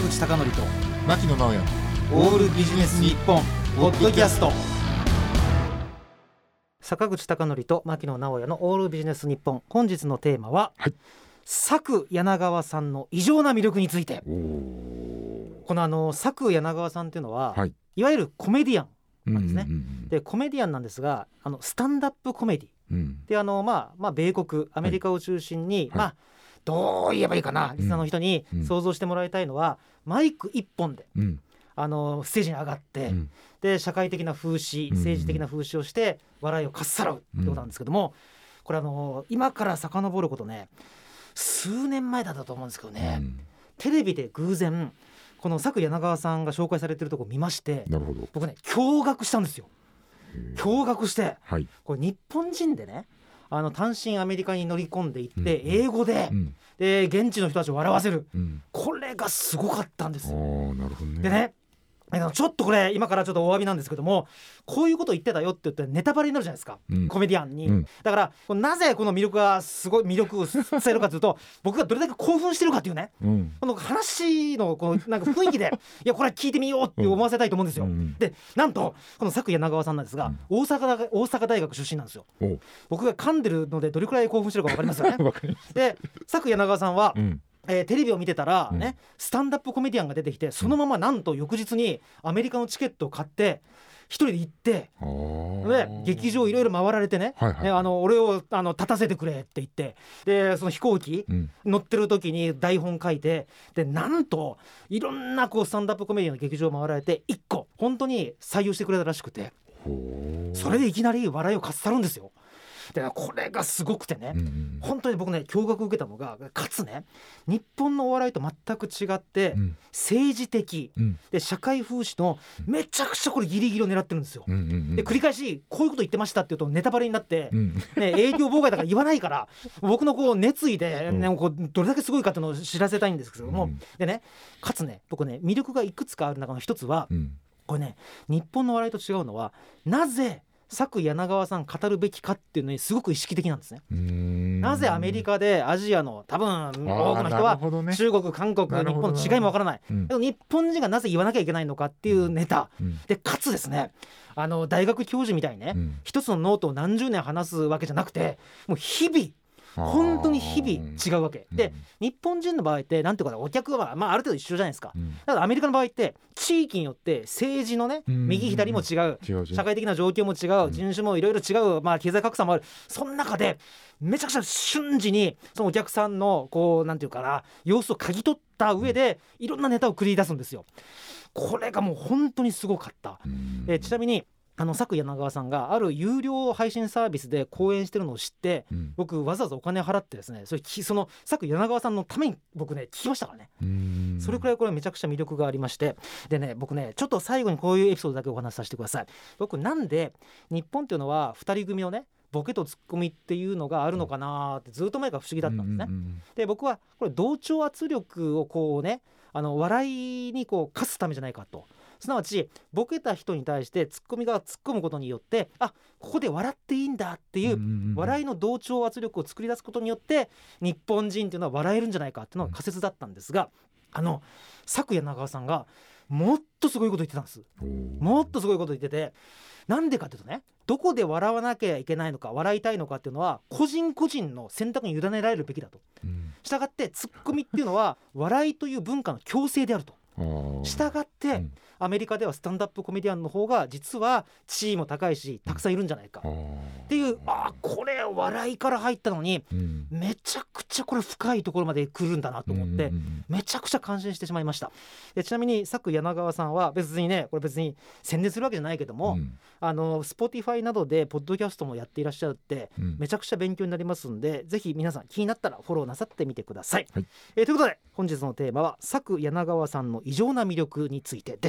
坂口孝則と牧野直哉。オールビジネス日本ポッドキャスト。坂口孝則と牧野直哉のオールビジネス日本。本日のテーマは、はい。佐久柳川さんの異常な魅力について。このあの佐久柳川さんっていうのは、はい。い、わゆるコメディアンなんですね。うんでコメディアンなんですがあのスタンダップコメディ。うん。であのまあまあ米国アメリカを中心に、はい。まあどう言えばいいかなリスナーの人にうん。想像してもらいたいのは、マイク一本でうん。あのステージに上がって、うん。で社会的な風刺うん。政治的な風刺をして笑いをかっさらうってことなんですけども、これあの今から遡ることね数年前だったと思うんですけどね、うん。テレビで偶然この佐久柳川さんが紹介されてるとこ見ましてなるほど。僕ね驚愕したんですよ。驚愕してはい。これ日本人でねあの単身アメリカに乗り込んでいって、うん英語でう、ん。で現地の人たちを笑わせる。うん。これがすごかったんです。なるほどね。でねちょっとこれ今からちょっとお詫びなんですけどもこういうこと言ってたよって言ってネタバレになるじゃないですか、うん。コメディアンに、うん。だからなぜこの魅力がすごい魅力を伝えるかというと僕がどれだけ興奮してるかっていうね。うん。この話のこのなんか雰囲気で いやこれ聞いてみようって思わせたいと思うんですよ。うん。でなんとこの佐久柳川さんなんですが、大阪大大阪大学出身なんですよ。お僕が噛んでるのでどれくらい興奮してるか分かりますよね。わかります。で佐久柳川さんは、うんえーテレビを見てたらね、うん。スタンダップコメディアンが出てきてそのままなんと翌日にアメリカのチケットを買って一人で行ってで劇場いろいろ回られてね,、はいはい。ねあの俺をあの立たせてくれって言ってでその飛行機うん。乗ってる時に台本書いてでなんといろんなこうスタンダップコメディアンの劇場を回られて1個本当に採用してくれたらしくて。それでいきなり笑いをかっさるんですよ。でこれがすごくてね、うんうん本当に僕ね驚愕を受けたのがかつね日本のお笑いと全く違って、うん。政治的うん。で社会風刺のめちゃくちゃこれギリギリを狙ってるんですよ。うんうんうんで繰り返しこういうこと言ってましたって言うとネタバレになって、うん。ね、営業妨害だから言わないから僕のこう熱意で、ねうん。こうどれだけすごいかっていうのを知らせたいんですけども、うんでねかつね僕ね魅力がいくつかある中の一つはうん。これね日本の笑いと違うのはなぜ佐久柳川さん語るべきかっていうのにすごく意識的なんですね。なぜアメリカでアジアの多分多くの人は中国韓国日本の違いもわからない。うん。でも日本人がなぜ言わなきゃいけないのかっていうネタ。うん。でかつですねあの大学教授みたいにね、うん。一つのノートを何十年話すわけじゃなくてもう日々本当に日々違うわけ。でうん。日本人の場合ってなんていうかなお客は、まあ、ある程度一緒じゃないですか。うん。ただアメリカの場合って地域によって政治のねうん。右左も違う。違う社会的な状況も違う。人種もいろいろ違う、まあ、経済格差もある。その中でめちゃくちゃ瞬時にそのお客さんのこうなんていうかな様子を嗅ぎ取った上でいろんなネタを繰り出すんですよ。これがもう本当にすごかった。うん。えーちなみにあの佐久柳川さんがある有料配信サービスで講演してるのを知ってうん。僕わざわざお金払ってですねそれきその佐久柳川さんのために僕ね聞きましたからね。うん。それくらいこれめちゃくちゃ魅力がありまして。でね僕ねちょっと最後にこういうエピソードだけお話しさせてください。僕なんで日本っていうのは2人組のねボケとツッコミっていうのがあるのかなってずっと前から不思議だったんですね、うんうん。で僕はこれ同調圧力をこうねあの笑いにこう課すためじゃないかとすなわちボケた人に対してツッコミが突っ込むことによってあここで笑っていいんだっていううん笑いの同調圧力を作り出すことによって日本人っていうのは笑えるんじゃないかっていうのが仮説だったんですが、あの佐久柳川さんがもっとすごいこと言ってたんです。もっとすごいこと言っててなんでかっていうとねどこで笑わなきゃいけないのか笑いたいのかっていうのは個人個人の選択に委ねられるべきだと。うん。したがってツッコミっていうのは笑いという文化の強制であると。したがって、うんアメリカではスタンダップコメディアンの方が実は地位も高いしたくさんいるんじゃないか。あっーていうあこれ笑いから入ったのにうんめちゃくちゃこれ深いところまで来るんだなと思って、うんうんめちゃくちゃ感心してしまいました。でちなみに佐久柳川さんは別にねこれ別に宣伝するわけじゃないけども、うん。あの Spotify などでポッドキャストもやっていらっしゃるってうん。めちゃくちゃ勉強になりますんでぜひ皆さん気になったらフォローなさってみてください、はい。えーということで本日のテーマは佐久柳川さんの異常な魅力についてで